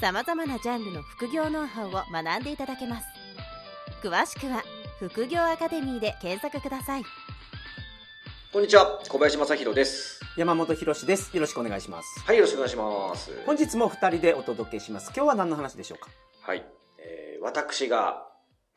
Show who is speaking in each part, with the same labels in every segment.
Speaker 1: さまざまなジャンルの副業ノウハウを学んでいただけます詳しくは「副業アカデミー」で検索ください
Speaker 2: こんにちは、小林正弘です。
Speaker 3: 山本博です。よろしくお願いします。
Speaker 2: はい、よろしくお願いします。
Speaker 3: 本日も二人でお届けします。今日は何の話でしょうか？
Speaker 2: はい、えー私が、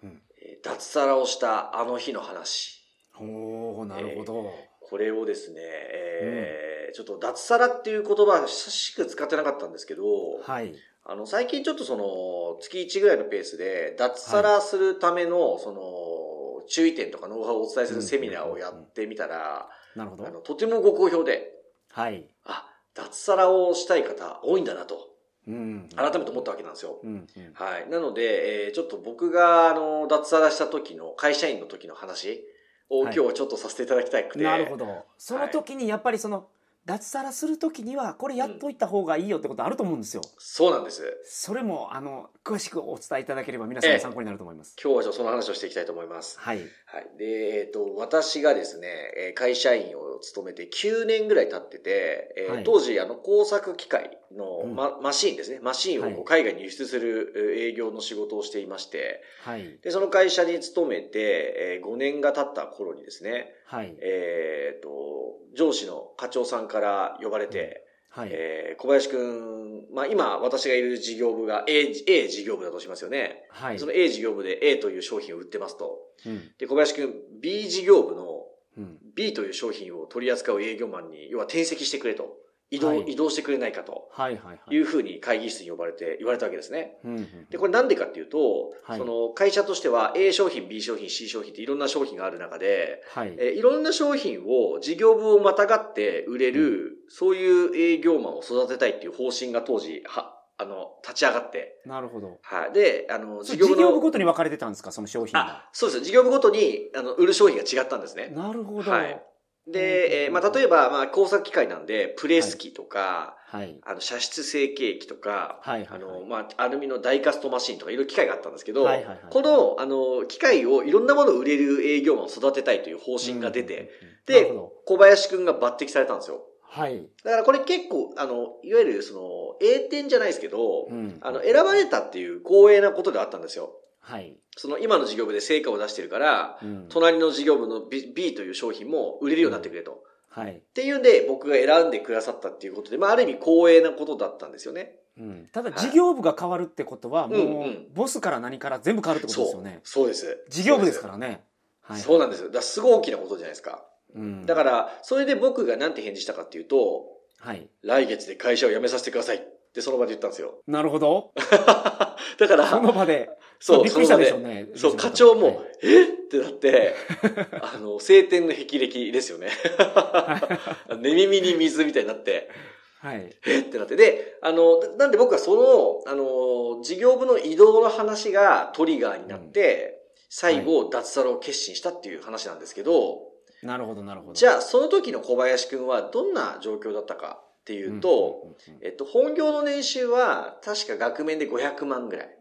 Speaker 3: うん
Speaker 2: えー脱サラをしたあの日の話。
Speaker 3: おー、なるほど。
Speaker 2: これをですね、えーちょっと脱サラっていう言葉は久しく使ってなかったんですけど、
Speaker 3: はい。
Speaker 2: あの、最近ちょっとその、月1ぐらいのペースで、脱サラするための、その、注意点とかノウハウをお伝えするセミナーをやってみたら、
Speaker 3: なるほど
Speaker 2: あ。の、とてもご好評で、
Speaker 3: はい。
Speaker 2: あ、脱サラをしたい方多いんだなと、
Speaker 3: うん。
Speaker 2: 改めて思ったわけなんですよ。
Speaker 3: うん。うん。
Speaker 2: はい。なので、えーちょっと僕が、あの、脱サラした時の、会社員の時の話を、
Speaker 3: はい
Speaker 2: 今日はちょっとさせていただきたくて。
Speaker 3: なるほど。その時にやっぱりその、脱サラする時には、これやっといた方がいいよってことあると思うんですよ。
Speaker 2: そうなんです。
Speaker 3: それも、あの、詳しくお伝えいただければ皆さんの参考になると思います。
Speaker 2: 今日はちょっとその話をしていきたいと思います。
Speaker 3: はい。
Speaker 2: はい。で、えっ、と、私がですね、えー会社員を務めて9年ぐらい経ってて、えー
Speaker 3: はい
Speaker 2: 当時、あの、工作機械の、
Speaker 3: うん
Speaker 2: まマシーンですね。マシーンを海外に輸出するえー営業の仕事をしていまして、
Speaker 3: はい。
Speaker 2: で、その会社に勤めて、え5年が経った頃にですね、
Speaker 3: はい。
Speaker 2: えっ、と、上司の課長さんから呼ばれて、
Speaker 3: はい。
Speaker 2: えー小林くん、まあ今私がいる事業部が A, A 事業部だとしますよね。
Speaker 3: はい。
Speaker 2: その A 事業部で A という商品を売ってますと。
Speaker 3: うん。
Speaker 2: で、小林くん、B 事業部の
Speaker 3: うん。
Speaker 2: B という商品を取り扱う営業マンに、要は転籍してくれと。移動、
Speaker 3: はい
Speaker 2: 移動してくれないかと
Speaker 3: はい。はい。はい。
Speaker 2: いうふうに会議室に呼ばれて、言われたわけですね。
Speaker 3: うん。うん
Speaker 2: で、これなんでかっていうと、
Speaker 3: はい
Speaker 2: その会社としては A 商品、B 商品、C 商品っていろんな商品がある中で、
Speaker 3: はい。
Speaker 2: えーいろんな商品を事業部をまたがって売れる、そういう営業マンを育てたいっていう方針が当時、は、あの、立ち上がって、
Speaker 3: なるほど。
Speaker 2: はい。で、あの、
Speaker 3: 事業部
Speaker 2: の
Speaker 3: ごとに分かれてたんですか？その商品が
Speaker 2: あ。、そうです。事業部ごとに、あの、売る商品が違ったんですね。
Speaker 3: なるほど。
Speaker 2: はいで、えーまあ、例えば、まあ、工作機械なんで、プレス機とか、
Speaker 3: はい。
Speaker 2: あの、射出成形機とか、
Speaker 3: はいはいはい
Speaker 2: あの、まあ、アルミのダイカストマシンとかいろいろ機械があったんですけど、
Speaker 3: はいはいはい
Speaker 2: この、あの、機械をいろんなものを売れる営業マンを育てたいという方針が出て、
Speaker 3: うん、なる
Speaker 2: で
Speaker 3: ほど、
Speaker 2: 小林くんが抜擢されたんですよ。
Speaker 3: はい。
Speaker 2: だからこれ結構、あの、いわゆるその、栄転じゃないですけど、
Speaker 3: うん
Speaker 2: あの、選ばれたっていう光栄なことではあったんですよ。
Speaker 3: はい。
Speaker 2: その今の事業部で成果を出してるから、
Speaker 3: うん
Speaker 2: 隣の事業部の B, B という商品も売れるようになってくれと。
Speaker 3: はい。
Speaker 2: っていうんで、僕が選んでくださったっていうことで、まあ、ある意味光栄なことだったんですよね。
Speaker 3: うん、ただ、事業部が変わるってことは、もう、ボスから何から全部変わるってことですよね。
Speaker 2: そうです。
Speaker 3: 事業部ですからね。はい。
Speaker 2: そうなんですよ。だすごい大きなことじゃないですか。
Speaker 3: うん。
Speaker 2: だから、それで僕がなんて返事したかっていうと、
Speaker 3: はい。
Speaker 2: 来月で会社を辞めさせてくださいってその場で言ったんですよ。
Speaker 3: なるほど。
Speaker 2: だから、
Speaker 3: その場で。
Speaker 2: そう、
Speaker 3: びっくりしたでしょ
Speaker 2: そう
Speaker 3: ね。
Speaker 2: そう、課長も、
Speaker 3: はい
Speaker 2: えっ？てなって、あの、晴天の霹靂ですよね。寝耳に水みたいになって、
Speaker 3: はい。
Speaker 2: えっ？てなって。で、あの、なんで僕はその、あの、事業部の移動の話がトリガーになって、最後、脱サラを決心したっていう話なんですけど、
Speaker 3: なるほど、なるほど。
Speaker 2: じゃあ、その時の小林くんはどんな状況だったかっていうと、えっと、本業の年収は、確か額面で500万ぐらい。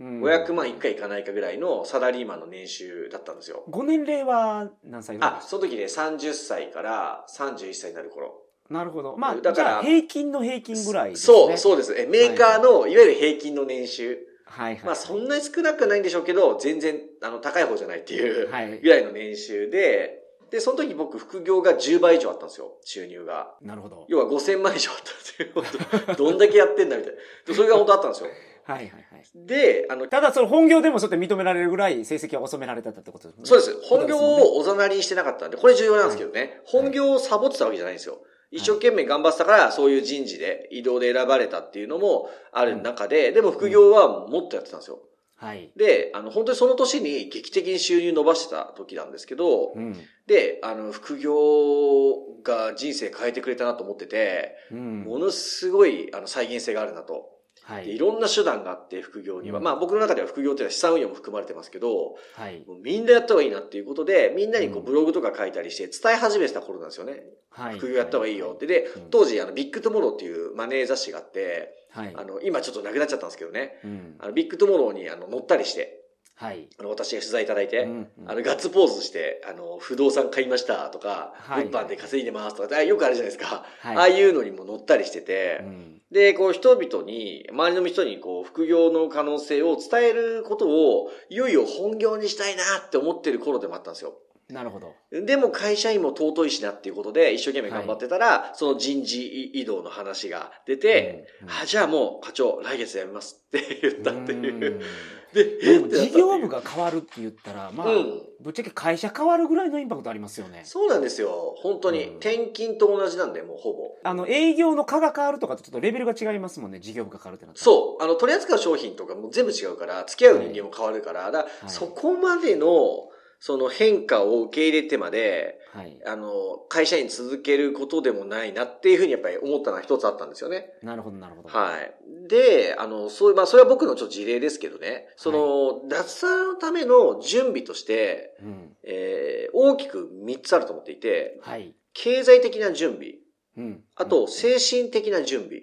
Speaker 3: うん、
Speaker 2: 500万いくかいかないかぐらいのサラリーマンの年収だったんですよ。
Speaker 3: ご年齢は何歳ぐらい？
Speaker 2: あその時ね、30歳から31歳になる頃。
Speaker 3: なるほど。まあ、
Speaker 2: だから
Speaker 3: 平均の平均ぐらいね。
Speaker 2: そう、そうです。え、メーカーの、いわゆる平均の年収。
Speaker 3: はいはい。
Speaker 2: まあ、そんなに少なくはないんでしょうけど、全然、あの、高い方じゃないっていう
Speaker 3: はい
Speaker 2: ぐらいの年収で、で、その時僕、副業が10倍以上あったんですよ、収入が。
Speaker 3: なるほど。
Speaker 2: 要は5000万以上あったっていう、どんだけやってんだみたいな。でそれが本当あったんですよ。
Speaker 3: はいはいはい。
Speaker 2: で、あの、
Speaker 3: ただ、その本業でもそうやって認められるぐらい成績を収められたってことですね。
Speaker 2: そうです。本業をおざなりにしてなかったんで、これ重要なんですけどね。本業をサボってたわけじゃないんですよ。一生懸命頑張ってたから、そういう人事で移動で選ばれたっていうのもある中で、でも副業はもっとやってたんですよ。
Speaker 3: はい。
Speaker 2: で、あの、本当にその年に劇的に収入伸ばしてた時なんですけど、
Speaker 3: うん。
Speaker 2: で、あの、副業が人生変えてくれたなと思ってて、
Speaker 3: うん。
Speaker 2: ものすごい、あの、再現性があるなと。
Speaker 3: はい
Speaker 2: でいろんな手段があって、副業には。
Speaker 3: うん
Speaker 2: まあ僕の中では副業っていうのは資産運用も含まれてますけど、
Speaker 3: はい。
Speaker 2: みんなやった方がいいなっていうことで、みんなにこ
Speaker 3: う
Speaker 2: うんブログとか書いたりして伝え始めてた頃なんですよね。
Speaker 3: はい。
Speaker 2: 副業やった方がいいよって。で
Speaker 3: うん、
Speaker 2: 当時あのビッグトゥモローっていうマネー雑誌があって、
Speaker 3: はい。
Speaker 2: あの、今ちょっとなくなっちゃったんですけどね。
Speaker 3: うん。
Speaker 2: あの、ビッグトゥモローにあの載ったりして、
Speaker 3: はい。
Speaker 2: あの、私が取材いただいて、
Speaker 3: うん
Speaker 2: あの、ガッツポーズして、あの、不動産買いましたとか、
Speaker 3: はい
Speaker 2: 物販で稼いでますとか、あよくあるじゃないですか。
Speaker 3: はい
Speaker 2: ああいうのにも乗ったりしてて、
Speaker 3: うん
Speaker 2: で、こう人々に、周りの人にこう副業の可能性を伝えることを、いよいよ本業にしたいなって思ってる頃でもあったんですよ。
Speaker 3: なるほど。
Speaker 2: でも会社員も尊いしなっていうことで一生懸命頑張ってたら、その人事異動の話が出て、
Speaker 3: うん
Speaker 2: あ、じゃあもう課長来月辞めますって言ったっていう。
Speaker 3: うん
Speaker 2: で、
Speaker 3: 事業部が変わるって言ったら、まあ、
Speaker 2: うん
Speaker 3: ぶっちゃけ会社変わるぐらいのインパクトありますよね。
Speaker 2: そうなんですよ。本当に。
Speaker 3: うん
Speaker 2: 転勤と同じなんで、もうほぼ。
Speaker 3: あの、営業の科が変わるとかとちょっとレベルが違いますもんね、事業部が変わるってな。
Speaker 2: そう。あの、取り扱う商品とかも全部違うから、付き合う人間も変わるから、だから
Speaker 3: い
Speaker 2: そこまでの、その変化を受け入れてまで、
Speaker 3: はい。
Speaker 2: あの、会社員続けることでもないなっていうふうにやっぱり思ったのは一つあったんですよね。
Speaker 3: なるほど、なるほど。
Speaker 2: はい。で、あの、そういう、まあ、それは僕のちょっと事例ですけどね、その、脱サラのための準備として、
Speaker 3: うん。
Speaker 2: えー、大きく3つあると思っていて、
Speaker 3: はい。
Speaker 2: 経済的な準備、
Speaker 3: うん。
Speaker 2: あと、精神的な準備、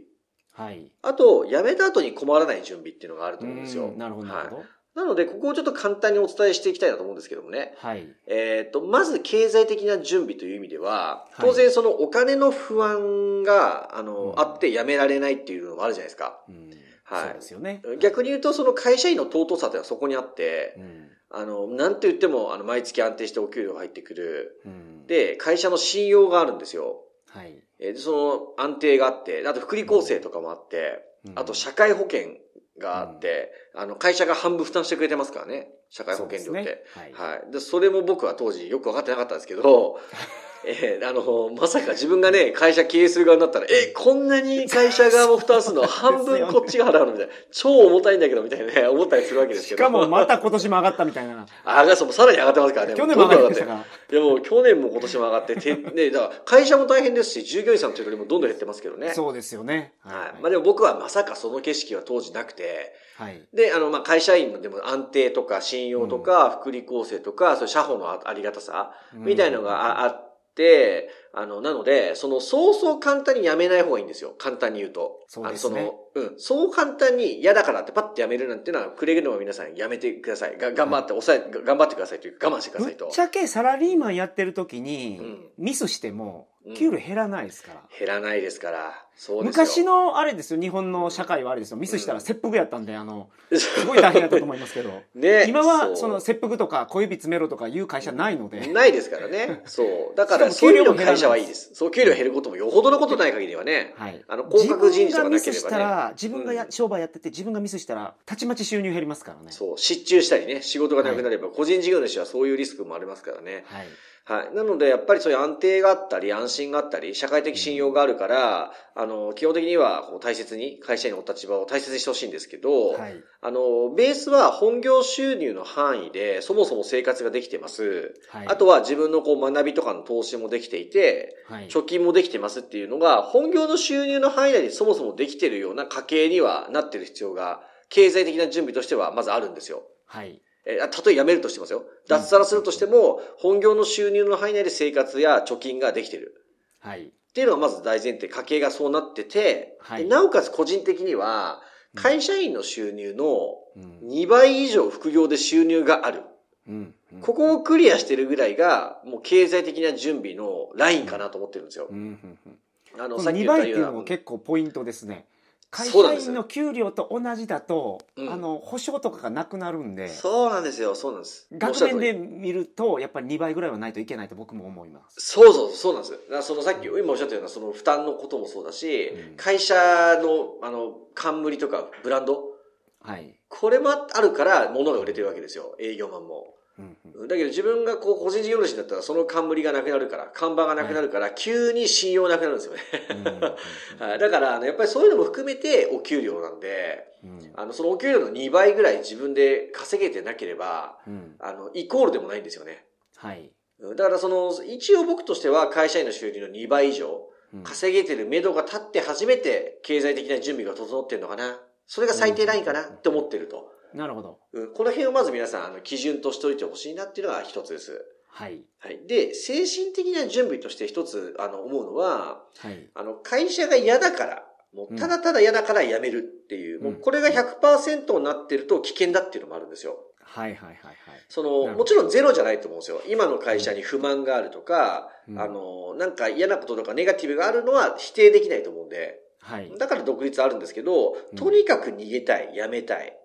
Speaker 3: はい。
Speaker 2: あと、辞めた後に困らない準備っていうのがあると思うんですよ
Speaker 3: う。んなるほど、なるほど。
Speaker 2: なので、ここをちょっと簡単にお伝えしていきたいなと思うんですけどもね。
Speaker 3: はい。
Speaker 2: えっ、と、まず経済的な準備という意味では、
Speaker 3: はい
Speaker 2: 当然そのお金の不安が、あの、
Speaker 3: うん
Speaker 2: あって辞められないっていうのもあるじゃないですか。
Speaker 3: うん。
Speaker 2: はい
Speaker 3: そうですよね。
Speaker 2: 逆に言うと、その会社員の尊さっていうのはそこにあって、
Speaker 3: うん。
Speaker 2: あの、なんと言っても、あの、毎月安定してお給料が入ってくる。
Speaker 3: うん。
Speaker 2: で、会社の信用があるんですよ。
Speaker 3: はい。
Speaker 2: えーで、その安定があって、あと福利厚生とかもあって、あと社会保険があって、あの、会社が半分負担してくれてますからね。社会保険料って。
Speaker 3: ねはい
Speaker 2: はい。で、それも僕は当時よく分かってなかったんですけど、えーあの、まさか自分がね、会社経営する側になったら、え、こんなに会社側も負担するの半分こっちが払うのみたいな。超重たいんだけど、みたいなね、思ったりするわけですけど。
Speaker 3: しかもまた今年も上がったみたいな。
Speaker 2: あが、そう、もうさらに上がってますからね。
Speaker 3: 去年も上がりま
Speaker 2: どんどん
Speaker 3: したから。
Speaker 2: いやもう去年も今年も上がって、て、ね、だから会社も大変ですし、従業員さんの手取りもどんどん減ってますけどね。
Speaker 3: そうですよね。
Speaker 2: はい。まあでも僕はまさかその景色は当時なくて、
Speaker 3: はい。
Speaker 2: で、あの、まあ、会社員でも安定とか信用とか、福利厚生とか、そういう社保のあありがたさ、みたいのがああって、あの、なので、その、そうそう簡単に辞めない方がいいんですよ。簡単に言うと。
Speaker 3: そうですね
Speaker 2: その、うん。そう簡単に嫌だからってパッて辞めるなんていうのは、くれぐれも皆さんやめてください。が頑張って、抑え、が頑張ってくださいというか、我慢してくださいと
Speaker 3: ぶっ。ちゃけサラリーマンやってる時に
Speaker 2: うん、
Speaker 3: ミスしても
Speaker 2: うん、
Speaker 3: 給料減らないですから。
Speaker 2: 減らないですから。そうですよ。
Speaker 3: 昔のあれですよ、日本の社会はあれですよ、ミスしたら切腹やったんで、あの、す
Speaker 2: す
Speaker 3: ごい大変だったと思いますけど、
Speaker 2: ね。
Speaker 3: 今は
Speaker 2: う
Speaker 3: その切腹とか小指詰めろとかいう会社ないので、
Speaker 2: ないですからね。そう。だから、
Speaker 3: 給料も減らない
Speaker 2: 会社はいいです。そう、給料減ることもよほどのことない限りはね。
Speaker 3: はい。
Speaker 2: あの、降格人事
Speaker 3: がミスした。ら、自分がや、
Speaker 2: うん
Speaker 3: 商売やってて自分がミスしたら、たちまち収入減りますからね。
Speaker 2: そう、失注したりね、仕事がなくなれば、個人事業主はそういうリスクもありますからね。
Speaker 3: はい。
Speaker 2: はい。なので、やっぱりそういう安定があったり、安心があったり、社会的信用があるから、あの、基本的には、こう、大切に、会社員のお立場を大切にしてほしいんですけど、
Speaker 3: はい。
Speaker 2: あの、ベースは本業収入の範囲で、そもそも生活ができてます。
Speaker 3: はい。
Speaker 2: あとは自分のこう学びとかの投資もできていて、
Speaker 3: はい。
Speaker 2: 貯金もできてますっていうのが、本業の収入の範囲内にそもそもできてるような家計にはなってる必要が、経済的な準備としてはまずあるんですよ。
Speaker 3: はい。
Speaker 2: えー、あたとえ辞めるとしてますよ。脱サラするとしても、本業の収入の範囲内で生活や貯金ができてる。
Speaker 3: はい。
Speaker 2: っていうのがまず大前提、家計がそうなってて、
Speaker 3: はい
Speaker 2: でなおかつ個人的には、会社員の収入の
Speaker 3: うん。
Speaker 2: 2倍以上副業で収入がある。
Speaker 3: うん。うん
Speaker 2: ここをクリアしてるぐらいが、もう経済的な準備のラインかなと思ってるんですよ
Speaker 3: う。ん。うん。うん
Speaker 2: あの、
Speaker 3: 2
Speaker 2: さっき言った
Speaker 3: 倍っていうのも
Speaker 2: ような。
Speaker 3: 結構ポイントですね。会社員の給料と同じだと、
Speaker 2: うん
Speaker 3: あの、保証とかがなくなるんで、
Speaker 2: そうなんですよ、そうなんです。
Speaker 3: 額面で見ると、やっぱり2倍ぐらいはないといけないと僕も思います。
Speaker 2: そうそう、そうなんです。だそのさっき、今おっしゃったようなその負担のこともそうだし、
Speaker 3: うん
Speaker 2: 会社の、あの、冠とかブランド、
Speaker 3: はい。
Speaker 2: これもあるから物が売れてるわけですよ、営業マンも。
Speaker 3: うんうん
Speaker 2: だけど自分がこう個人事業主になったらその冠がなくなるから、看板がなくなるから、急に信用なくなるんですよね。はい、だから、あのやっぱりそういうのも含めてお給料なんで、
Speaker 3: うん
Speaker 2: あの、そのお給料の2倍ぐらい自分で稼げてなければ、
Speaker 3: うん
Speaker 2: あの、イコールでもないんですよね。
Speaker 3: はい。
Speaker 2: うんだからその、一応僕としては会社員の収入の2倍以上、
Speaker 3: うん
Speaker 2: 稼げてる目処が立って初めて経済的な準備が整ってるのかな。それが最低ラインかなって思ってると。
Speaker 3: なるほど。
Speaker 2: うん、この辺をまず皆さん、あの、基準としておいてほしいなっていうのが一つです。
Speaker 3: はい。
Speaker 2: はい。で、精神的な準備として一つ、あの、思うのは、
Speaker 3: はい。
Speaker 2: あの、会社が嫌だから、もうただただ嫌だから辞めるっていう、もうこれが100%になってると危険だっていうのもあるんですよ。
Speaker 3: はいはいはいはい。
Speaker 2: その、もちろんゼロじゃないと思うんですよ。今の会社に不満があるとか、
Speaker 3: うん
Speaker 2: あの、なんか嫌なこととかネガティブがあるのは否定できないと思うんで、
Speaker 3: はい。
Speaker 2: だから独立あるんですけど
Speaker 3: うん、
Speaker 2: とにかく逃げたい、辞めたい。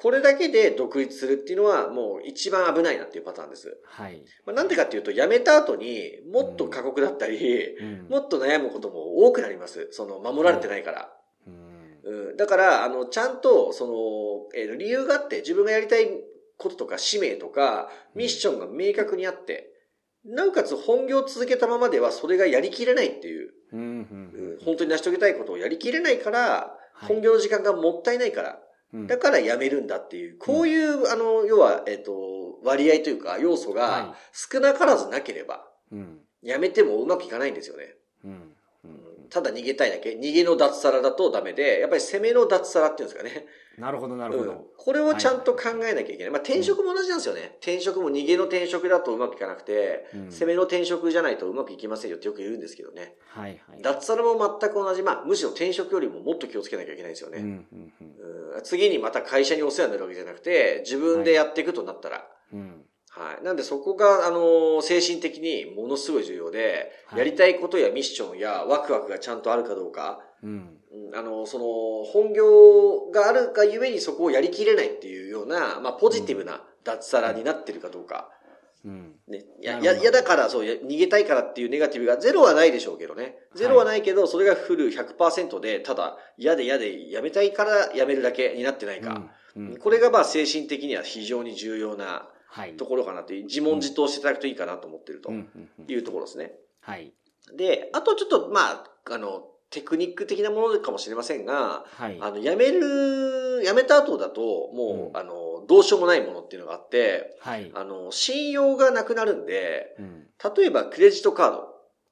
Speaker 2: これだけで独立するっていうのはもう一番危ないなっていうパターンです。
Speaker 3: はい。
Speaker 2: まあ、なんでかっていうと、辞めた後にもっと過酷だったり、
Speaker 3: うん
Speaker 2: もっと悩むことも多くなります。その、守られてないから。
Speaker 3: うん
Speaker 2: うん、だから、あの、ちゃんと、その、えー理由があって、自分がやりたいこととか使命とか、ミッションが明確にあって、なおかつ本業を続けたままではそれがやりきれないっていう、
Speaker 3: うんうん
Speaker 2: う
Speaker 3: うん
Speaker 2: ん、本当に成し遂げたいことをやりきれないから、
Speaker 3: はい
Speaker 2: 本業の時間がもったいないから、
Speaker 3: うん
Speaker 2: だから辞めるんだっていう、こういう、あの、要は、えっ、と、割合というか、要素が
Speaker 3: は
Speaker 2: 少なからずなければ、
Speaker 3: うん。
Speaker 2: 辞めてもうまくいかないんですよね。ただ逃げたいだけ。逃げの脱サラだとダメで、やっぱり攻めの脱サラっていうんですかね。
Speaker 3: なるほどなるほ
Speaker 2: うん
Speaker 3: ど。
Speaker 2: これをちゃんと考えなきゃいけない。まあ転職も同じなんですよね。転職も逃げの転職だとうまくいかなくて、
Speaker 3: うん
Speaker 2: 攻めの転職じゃないとうまくいきませんよってよく言うんですけどね。
Speaker 3: はいはい。
Speaker 2: 脱サラも全く同じ。まあむしろ転職よりももっと気をつけなきゃいけないんですよね。
Speaker 3: うん
Speaker 2: うん次にまた会社にお世話になるわけじゃなくて、自分でやっていくとなったら。
Speaker 3: うん
Speaker 2: はい。なんでそこが、あの、精神的にものすごい重要で、
Speaker 3: はい
Speaker 2: やりたいことやミッションやワクワクがちゃんとあるかどうか、
Speaker 3: うん
Speaker 2: うんあの、その、本業があるがゆえにそこをやりきれないっていうような、まあ、ポジティブな脱サラになってるかどうか。
Speaker 3: うん
Speaker 2: ね。いや、
Speaker 3: なるほど
Speaker 2: や、やだから、そう、や逃げたいからっていうネガティブがゼロはないでしょうけどね。ゼロはないけど、それがフル100%で、ただ、嫌で嫌でやめたいからやめるだけになってないか。
Speaker 3: うんうん
Speaker 2: これがまあ精神的には非常に重要な
Speaker 3: はい。
Speaker 2: ところかなという、自問自答していただくといいかなと思ってるというところですね。
Speaker 3: はい。
Speaker 2: で、あとちょっと、まあ、あの、テクニック的なものかもしれませんが、
Speaker 3: はい。
Speaker 2: あの、辞める、辞めた後だと、もう、
Speaker 3: うん
Speaker 2: あの、どうしようもないものっていうのがあって、
Speaker 3: はい。
Speaker 2: あの、信用がなくなるんで、
Speaker 3: うん
Speaker 2: 例えばクレジットカー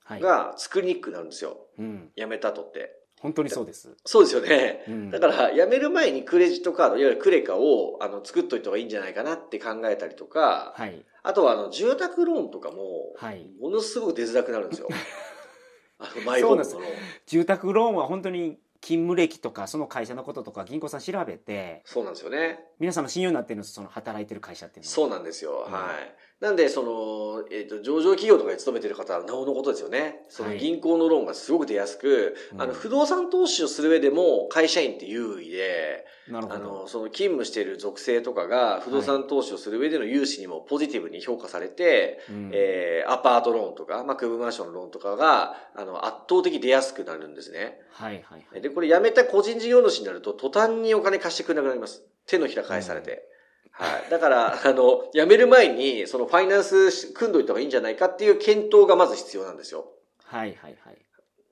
Speaker 3: はい。
Speaker 2: ドが作りにくくなるんですよ。
Speaker 3: うん。
Speaker 2: 辞めた後って。
Speaker 3: 本当にそうです。
Speaker 2: そうですよね。
Speaker 3: うん
Speaker 2: だから、辞める前にクレジットカード、いわゆるクレカを、あの、作っといた方がいいんじゃないかなって考えたりとか、
Speaker 3: はい。
Speaker 2: あとは、あの、住宅ローンとかも、
Speaker 3: はい。
Speaker 2: ものすごく出づらくなるんですよ。あの、マイホームのローン。
Speaker 3: 住宅ローンは本当に勤務歴とかその会社のこととか銀行さん調べて
Speaker 2: そうなんですよね。
Speaker 3: 皆さんの信用になってるんですその働いてる会社っていうのは
Speaker 2: そうなんですよ。
Speaker 3: うん
Speaker 2: はい。なんで、その、えっ、と、上場企業とかに勤めてる方はなおのことですよね。その
Speaker 3: はい
Speaker 2: 銀行のローンがすごく出やすく、
Speaker 3: うん
Speaker 2: あの、不動産投資をする上でも会社員って優位で、
Speaker 3: なるほど
Speaker 2: あの、その勤務している属性とかが不動産投資をする上での融資にもポジティブに評価されて、
Speaker 3: うん
Speaker 2: えーアパートローンとか、まあ、区分マンションのローンとかが、あの、圧倒的に出やすくなるんですね。
Speaker 3: はいはいはい
Speaker 2: で、これ辞めた個人事業主になると途端にお金貸してくれなくなります。手のひら返されて。はい。だから、あの、辞める前に、そのファイナンス組んどいた方がいいんじゃないかっていう検討がまず必要なんですよ。
Speaker 3: はいはいはい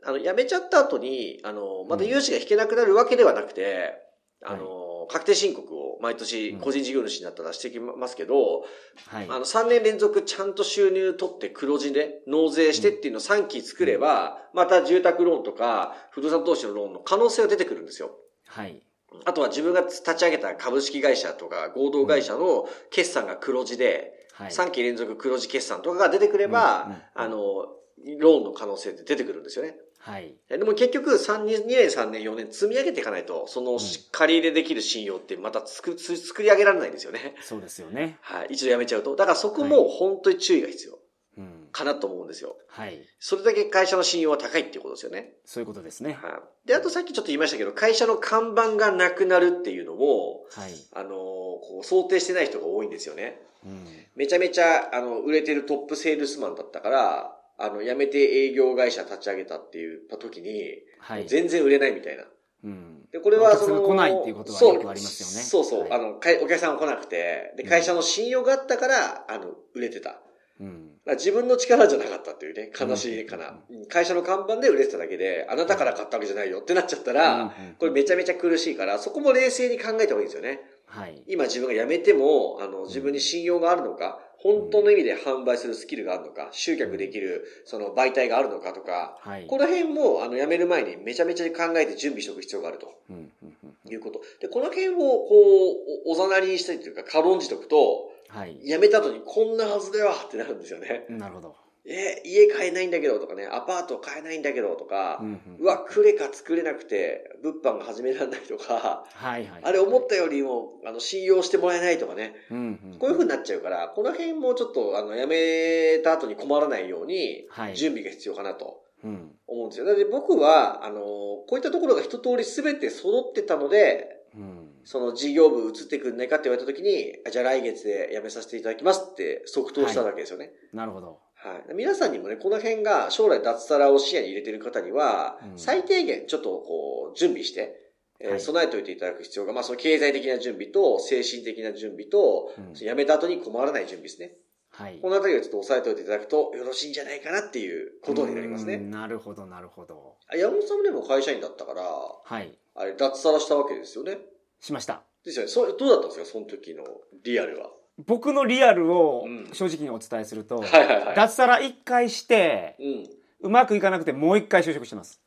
Speaker 2: あの、辞めちゃった後に、あの、また融資が引けなくなるわけではなくて、あの、確定申告を毎年個人事業主になったらしてきますけど、
Speaker 3: はい
Speaker 2: あの、3年連続ちゃんと収入取って黒字で納税してっていうのを3期作れば、また住宅ローンとか不動産投資のローンの可能性が出てくるんですよ。
Speaker 3: はい
Speaker 2: あとは自分が立ち上げた株式会社とか合同会社の決算が黒字で、
Speaker 3: はい
Speaker 2: 3期連続黒字決算とかが出てくれば、あの、ローンの可能性って出てくるんですよね。
Speaker 3: はい
Speaker 2: でも結局3、2年、3年、4年積み上げていかないと、その借り入れできる信用ってまた作作り上げられないんですよね。
Speaker 3: そうですよね
Speaker 2: はい。一度やめちゃうと。だからそこも本当に注意が必要
Speaker 3: うん
Speaker 2: かなと思うんですよ。
Speaker 3: はい
Speaker 2: それだけ会社の信用は高いっていうことですよね。
Speaker 3: そういうことですね
Speaker 2: はい。で、あとさっきちょっと言いましたけど、会社の看板がなくなるっていうのも、
Speaker 3: はい
Speaker 2: あのーこう想定してない人が多いんですよね。
Speaker 3: うん
Speaker 2: めちゃめちゃ、あの、売れてるトップセールスマンだったから、あの、辞めて営業会社立ち上げたっていう時に、
Speaker 3: はい
Speaker 2: 全然売れないみたいな。
Speaker 3: うん
Speaker 2: で、これはその、
Speaker 3: 来ないっていうことはよくありますよね
Speaker 2: そうそう、
Speaker 3: はい
Speaker 2: あの、お客さんが来なくて、で、会社の信用があったから、あの、売れてた。
Speaker 3: うん。
Speaker 2: 自分の力じゃなかったっていうね、悲しいかな。会社の看板で売れてただけで、あなたから買ったわけじゃないよってなっちゃったら、
Speaker 3: うん。うん
Speaker 2: これめちゃめちゃ苦しいから、そこも冷静に考えた方がいいんですよね。
Speaker 3: はい。
Speaker 2: 今自分が辞めても、あの、自分に信用があるのか、本当の意味で販売するスキルがあるのか、集客できる、その媒体があるのかとか、
Speaker 3: はい。
Speaker 2: この辺も、あの、辞める前にめちゃめちゃ考えて準備しておく必要があると。
Speaker 3: うん。うん。うん。
Speaker 2: いうこと。で、この辺を、こう、おおざなりにしたりというか、軽んじとくと、
Speaker 3: はい。
Speaker 2: 辞めた後にこんなはずだよってなるんですよね。
Speaker 3: なるほど。
Speaker 2: え、家買えないんだけどとかね、アパート買えないんだけどとか、
Speaker 3: うんうん
Speaker 2: うわ、クレカ作れなくて、物販が始められないとか、
Speaker 3: はいはい。
Speaker 2: あれ思ったよりも、あの、信用してもらえないとかね、
Speaker 3: うんうん。
Speaker 2: こういう風になっちゃうから、この辺もちょっと、あの、辞めた後に困らないように
Speaker 3: は、い
Speaker 2: 準備が必要かなと
Speaker 3: うん。
Speaker 2: 思うんですよ。なので僕は、あの、こういったところが一通り全て揃ってたので、
Speaker 3: うん。
Speaker 2: その事業部移ってくんないかって言われた時に、あじゃあ来月で辞めさせていただきますって即答したわけですよね。
Speaker 3: なるほど。
Speaker 2: はい。皆さんにもね、この辺が将来脱サラを視野に入れている方には、
Speaker 3: うん
Speaker 2: 最低限ちょっとこう、準備して、え備えておいていただく必要が、まあその経済的な準備と、精神的な準備と、
Speaker 3: うん
Speaker 2: 辞めた後に困らない準備ですね。
Speaker 3: はい。
Speaker 2: このあたりをちょっと押さえておいていただくとよろしいんじゃないかなっていうことになります
Speaker 3: う
Speaker 2: ね。
Speaker 3: んなるほど、なるほど。
Speaker 2: あ山本さんもでも会社員だったから、
Speaker 3: はい。
Speaker 2: あれ、脱サラしたわけですよね？
Speaker 3: しました。
Speaker 2: ですよね。それ、どうだったんですか？その時のリアルは。
Speaker 3: 僕のリアルを
Speaker 2: うん
Speaker 3: 正直にお伝えすると、
Speaker 2: はいはいはい。
Speaker 3: 脱サラ一回して、
Speaker 2: うん。
Speaker 3: うまくいかなくてもう一回就職してます。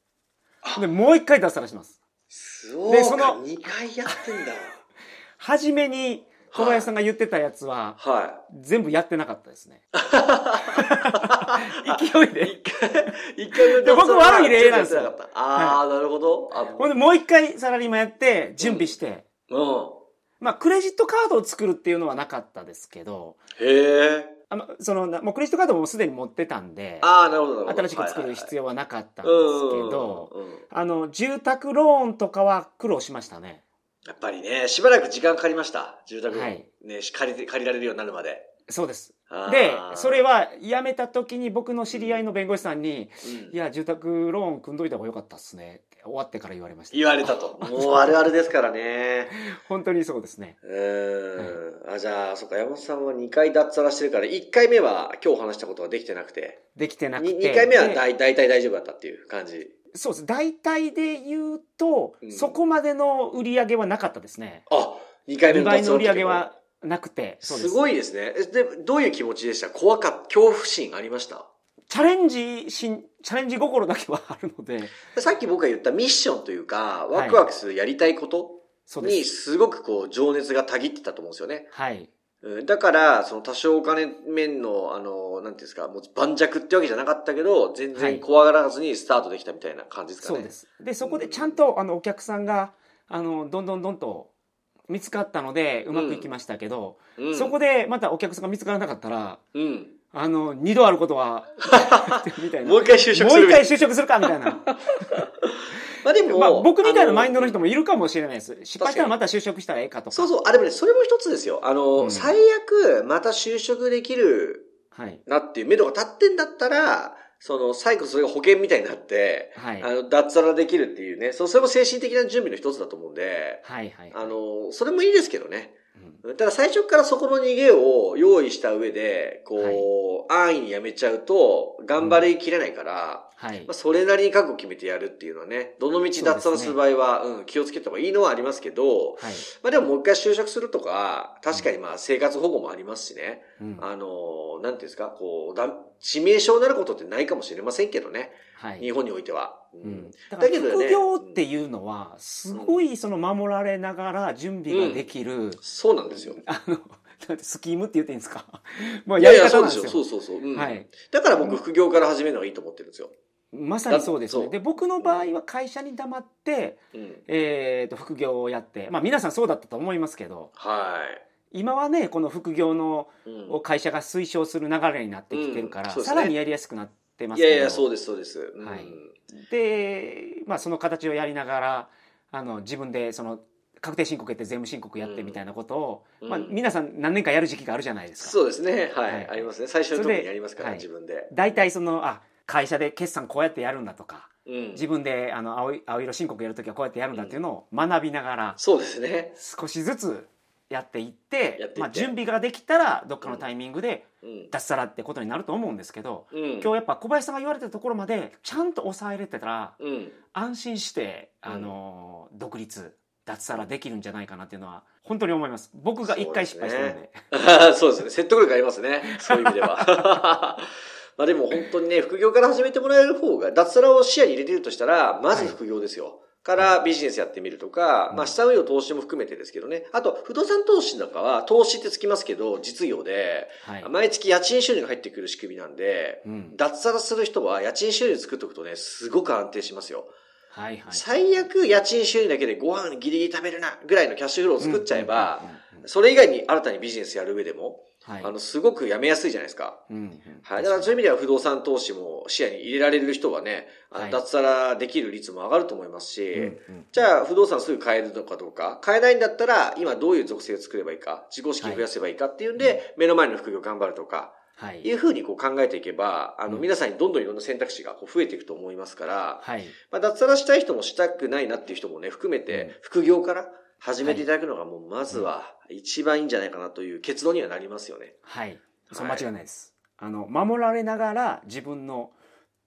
Speaker 2: あ
Speaker 3: で、もう一回脱サラしてます。
Speaker 2: そうか、
Speaker 3: でその
Speaker 2: 2回やってんだ。
Speaker 3: 初めに小林さんが言ってたやつは、
Speaker 2: は
Speaker 3: 全部やってなかったですね。勢い
Speaker 2: い。
Speaker 3: で。
Speaker 2: 一回、一
Speaker 3: で僕悪い例なんですよ
Speaker 2: ああ、なるほど。あ
Speaker 3: ほんでもう一回サラリーマンやって、準備して、
Speaker 2: うん。
Speaker 3: まあ、クレジットカードを作るっていうのはなかったですけど、
Speaker 2: へえ。
Speaker 3: あまその、なもうクレジットカードもすでに持ってたんで、
Speaker 2: ああ、なるほど、なるほど。
Speaker 3: 新しく作る必
Speaker 2: 要
Speaker 3: 要はなかったんですけど、あの、住宅ローンとかは苦労しましたね。
Speaker 2: やっぱりね、しばらく時間かかりました。住宅、
Speaker 3: はい
Speaker 2: ね、借りて、借りられるようになるまで。
Speaker 3: そうです。で、それ、は辞めた時に僕の知り合いの弁護士さんに、
Speaker 2: うん
Speaker 3: いや、住宅ローン組んどいた方がよかったっすね。終わってから言われました。
Speaker 2: 言われたと。もうあるあるですからね。
Speaker 3: 本当にそうですね。
Speaker 2: うーん。あ、じゃあ、そっか、山本さんは2回脱サラしてるから、1回目は今日話したことができてなくて、
Speaker 3: できてなくて。
Speaker 2: 2回目は
Speaker 3: で
Speaker 2: 大大体大丈夫だったっていう感じ。
Speaker 3: そうです。大体で言うと、
Speaker 2: うん
Speaker 3: そこまでの売り上げはなかったですね。
Speaker 2: あ、2回目
Speaker 3: 2
Speaker 2: の
Speaker 3: 倍の売り上げ
Speaker 2: も
Speaker 3: はなくて。そうです
Speaker 2: ごいですね。えで、どういう気持ちでした？怖か恐怖心ありました？
Speaker 3: チャレンジしん、チャレンジ心だけはあるので、
Speaker 2: さっき僕が言ったミッションというか、ワクワクするやりたいことに
Speaker 3: そうです。
Speaker 2: すごくこう情熱がたぎってたと思うんですよね。
Speaker 3: はい。
Speaker 2: うんだから、その多少お金面の、あの、なんていうんですか、もう盤石ってわけじゃなかったけど、全然怖がらずにスタートできたみたいな感じですかね。
Speaker 3: そうです。で、そこでちゃんと、あの、お客さんが、あの、どんどんどんと見つかったので、うまくいきましたけど、
Speaker 2: うん。
Speaker 3: そこでまたお客さんが見つからなかったら、
Speaker 2: うん。
Speaker 3: あの、二度あることは、みたいな。
Speaker 2: もう一回就職
Speaker 3: もう一
Speaker 2: する
Speaker 3: 回就職するかみたいな。
Speaker 2: まあでも、
Speaker 3: まあ、僕みたいなマインドの
Speaker 2: 人
Speaker 3: 人もいるかもしれないです。失敗したらまた就職したらええかとか。
Speaker 2: そうそう、あれもね、それも一つですよ。あの、
Speaker 3: うん
Speaker 2: 最悪、また就職できる
Speaker 3: はい。
Speaker 2: なっていう目処が立ってんだったら、その、最後それが保険みたいになって、
Speaker 3: はい。
Speaker 2: あの、脱サラできるっていうね、そうそれも精神的な準備の一つだと思うんで、
Speaker 3: はいはい。
Speaker 2: あの、それもいいですけどね。
Speaker 3: うん。
Speaker 2: ただ最初からそこの逃げを用意した上で、こう、安易にやめちゃうと、頑張りきれないから、
Speaker 3: はい。
Speaker 2: まあ、。それなりに覚悟決めてやるっていうのはね、どの道脱サラする場合は、うん、気をつけた方がいいのはありますけど、
Speaker 3: はい。
Speaker 2: まあでももう一回就職するとか、確かにまあ生活保護もありますしね、
Speaker 3: うん。
Speaker 2: あの、なんていうんですか、こう、だ致命傷になることってないかもしれませんけどね、
Speaker 3: はい。
Speaker 2: 日本においては。う
Speaker 3: うん。ん、だから副業っていうのはすごいその守られながら準備ができる、
Speaker 2: そうなんですよ。
Speaker 3: あのスキームって言っていいんですか？まあ
Speaker 2: いやいや、
Speaker 3: やり方
Speaker 2: そうですよ。
Speaker 3: なんですよ。
Speaker 2: そうそうそう。うん。
Speaker 3: はい、
Speaker 2: だから僕、副業から始めるのがいいと思ってるんですよ。
Speaker 3: まさにそうですね。で僕の場合は会社に黙って、
Speaker 2: うん。
Speaker 3: えー、と副業をやってまあ皆さんそうだったと思いますけど
Speaker 2: は
Speaker 3: 今はねこの副業の会社が推奨する流れになってきてるから、
Speaker 2: うん。ね。
Speaker 3: さらにやりやすくなってますけど
Speaker 2: いやいや、そうです、そうです。うん
Speaker 3: はいで、まあ、その形をやりながらあの自分でその確定申告やって税務申告やってみたいなことを、
Speaker 2: うん
Speaker 3: まあ、皆さん何年かやる時期があるじゃないですか。
Speaker 2: そうですね。はい。
Speaker 3: はい
Speaker 2: ありますね。最初の時にやりますから、
Speaker 3: はい
Speaker 2: 自分で。
Speaker 3: 大体そのあ会社で決算こうやってやるんだとか
Speaker 2: うん。
Speaker 3: 自分であの青い青色申告やるときはこうやってやるんだっていうのを学びながら
Speaker 2: そうですね。
Speaker 3: 少しずつやっていってまあ、準備ができたらどっかのタイミングで
Speaker 2: うん。
Speaker 3: 脱サラってことになると思うんですけど
Speaker 2: うん。
Speaker 3: 今日やっぱ小林さんが言われたところまでちゃんと抑えれてたら
Speaker 2: うん。
Speaker 3: 安心して、
Speaker 2: うん
Speaker 3: あの独立脱サラできるんじゃないかなっていうのは本当に思います僕が一回失敗してるんで
Speaker 2: そうですね。説得力ありますね。そういう意味では。まあでも本当にね、副業から始めてもらえる方が、脱サラを視野に入れてるとしたら、まず副業ですよ。からビジネスやってみるとか、まあ下運用投資も含めてですけどね。あと、不動産投資なんかは、投資ってつきますけど、実業で、
Speaker 3: はい。
Speaker 2: 毎月家賃収入が入ってくる仕組みなんで、
Speaker 3: うん。
Speaker 2: 脱サラする人は家賃収入作っておくとね、すごく安定しますよ。
Speaker 3: はいはい。
Speaker 2: 最悪家賃収入だけでご飯ギリギリ食べるな、ぐらいのキャッシュフローを作っちゃえば、それ以外に新たにビジネスやる上でも、
Speaker 3: はい。
Speaker 2: あの、すごくやめやすいじゃないですか。
Speaker 3: うんうん、
Speaker 2: はい。だからそういう意味では不動産投資も視野に入れられる人はね、あ
Speaker 3: はい
Speaker 2: の脱サラできる率も上がると思いますし、
Speaker 3: うんうん
Speaker 2: じゃあ不動産すぐ買えるのかどうか、買えないんだったら今どういう属性を作ればいいか、自己資金増やせばいいかっていうんで、目の前の副業頑張るとか、
Speaker 3: はい。
Speaker 2: いうふうにこう考えていけば、あの
Speaker 3: うん
Speaker 2: 皆さんにどんどんいろんな選択肢がこう増えていくと思いますから、
Speaker 3: はい。
Speaker 2: まあ脱サラしたい人もしたくないなっていう人もね、含め
Speaker 3: うん
Speaker 2: て副業から始めていただくのがもうまずは一番いいんじゃないかなという結論にはなりますよね。
Speaker 3: はい。そ間違いないです。あの、守られながら自分の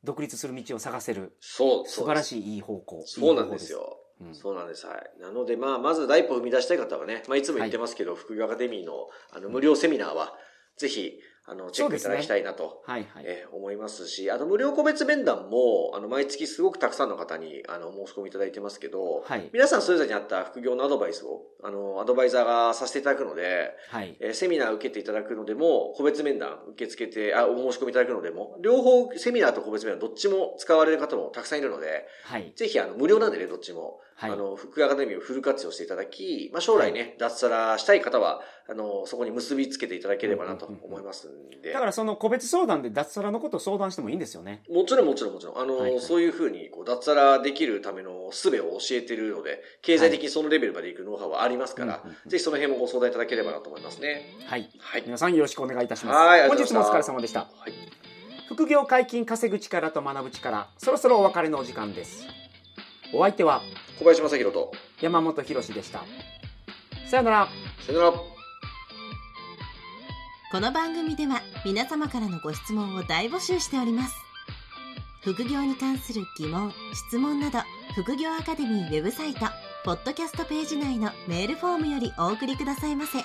Speaker 3: 独立する道を探せる
Speaker 2: そう、
Speaker 3: 素晴ら
Speaker 2: い。
Speaker 3: しいいい方向。
Speaker 2: そうなんですよ。
Speaker 3: いい方法です。
Speaker 2: そうなんです。はい。なので、まあ、まず第一歩踏み出したい方はね、まあ、いつも言ってますけど、副業アカデミーの、あの、無料セミナーは、ぜひ、あの、チェックいただきたいなと。
Speaker 3: うん。はいはい。
Speaker 2: えー思いますし、あの、無料個別面談も、あの、毎月すごくたくさんの方に、あの、申し込みいただいてますけど、
Speaker 3: はい。
Speaker 2: 皆さんそれぞれに合った副業のアドバイスを、あの、アドバイザーがさせていただくので、
Speaker 3: はい。
Speaker 2: えーセミナー受けていただくのでも、個別面談受け付けて、あ、お申し込みいただくのでも、両方、セミナーと個別面談どっちも使われる方もたくさんいるので、
Speaker 3: はい。
Speaker 2: ぜひ、あの、無料なんでね、どっちも。
Speaker 3: はい
Speaker 2: あの、副業アカデミーをフル活用していただき、まあ、将来ね、脱サラしたい方は、あの、そこに結びつけていただければなと思いますんで。
Speaker 3: だからその個別相談で脱サラのことを相談してもいいんですよね。
Speaker 2: もちろんもちろんもちろん。あの、
Speaker 3: はいはい
Speaker 2: そういうふうに、こう、脱サラできるための術を教えてるので、経済的にそのレベルまで行くノウハウはありますから、
Speaker 3: うんうんうん
Speaker 2: ぜひその辺もご相談いただければなと思いますね。
Speaker 3: はい。
Speaker 2: はい。
Speaker 3: 皆さんよろしくお願いいたします。
Speaker 2: はい
Speaker 3: 本日もお疲れ様でした。
Speaker 2: はい。
Speaker 3: 副業解禁稼ぐ力と学ぶ力、そろそろお別れのお時間です。お相手は
Speaker 2: 小林正宏と、
Speaker 3: 山本博史でした。さよなら。
Speaker 2: さよなら。
Speaker 1: この番組では皆様からのご質問を大募集しております副業に関する疑問質問など副業アカデミーウェブサイトポッドキャストページ内のメールフォームよりお送りくださいませ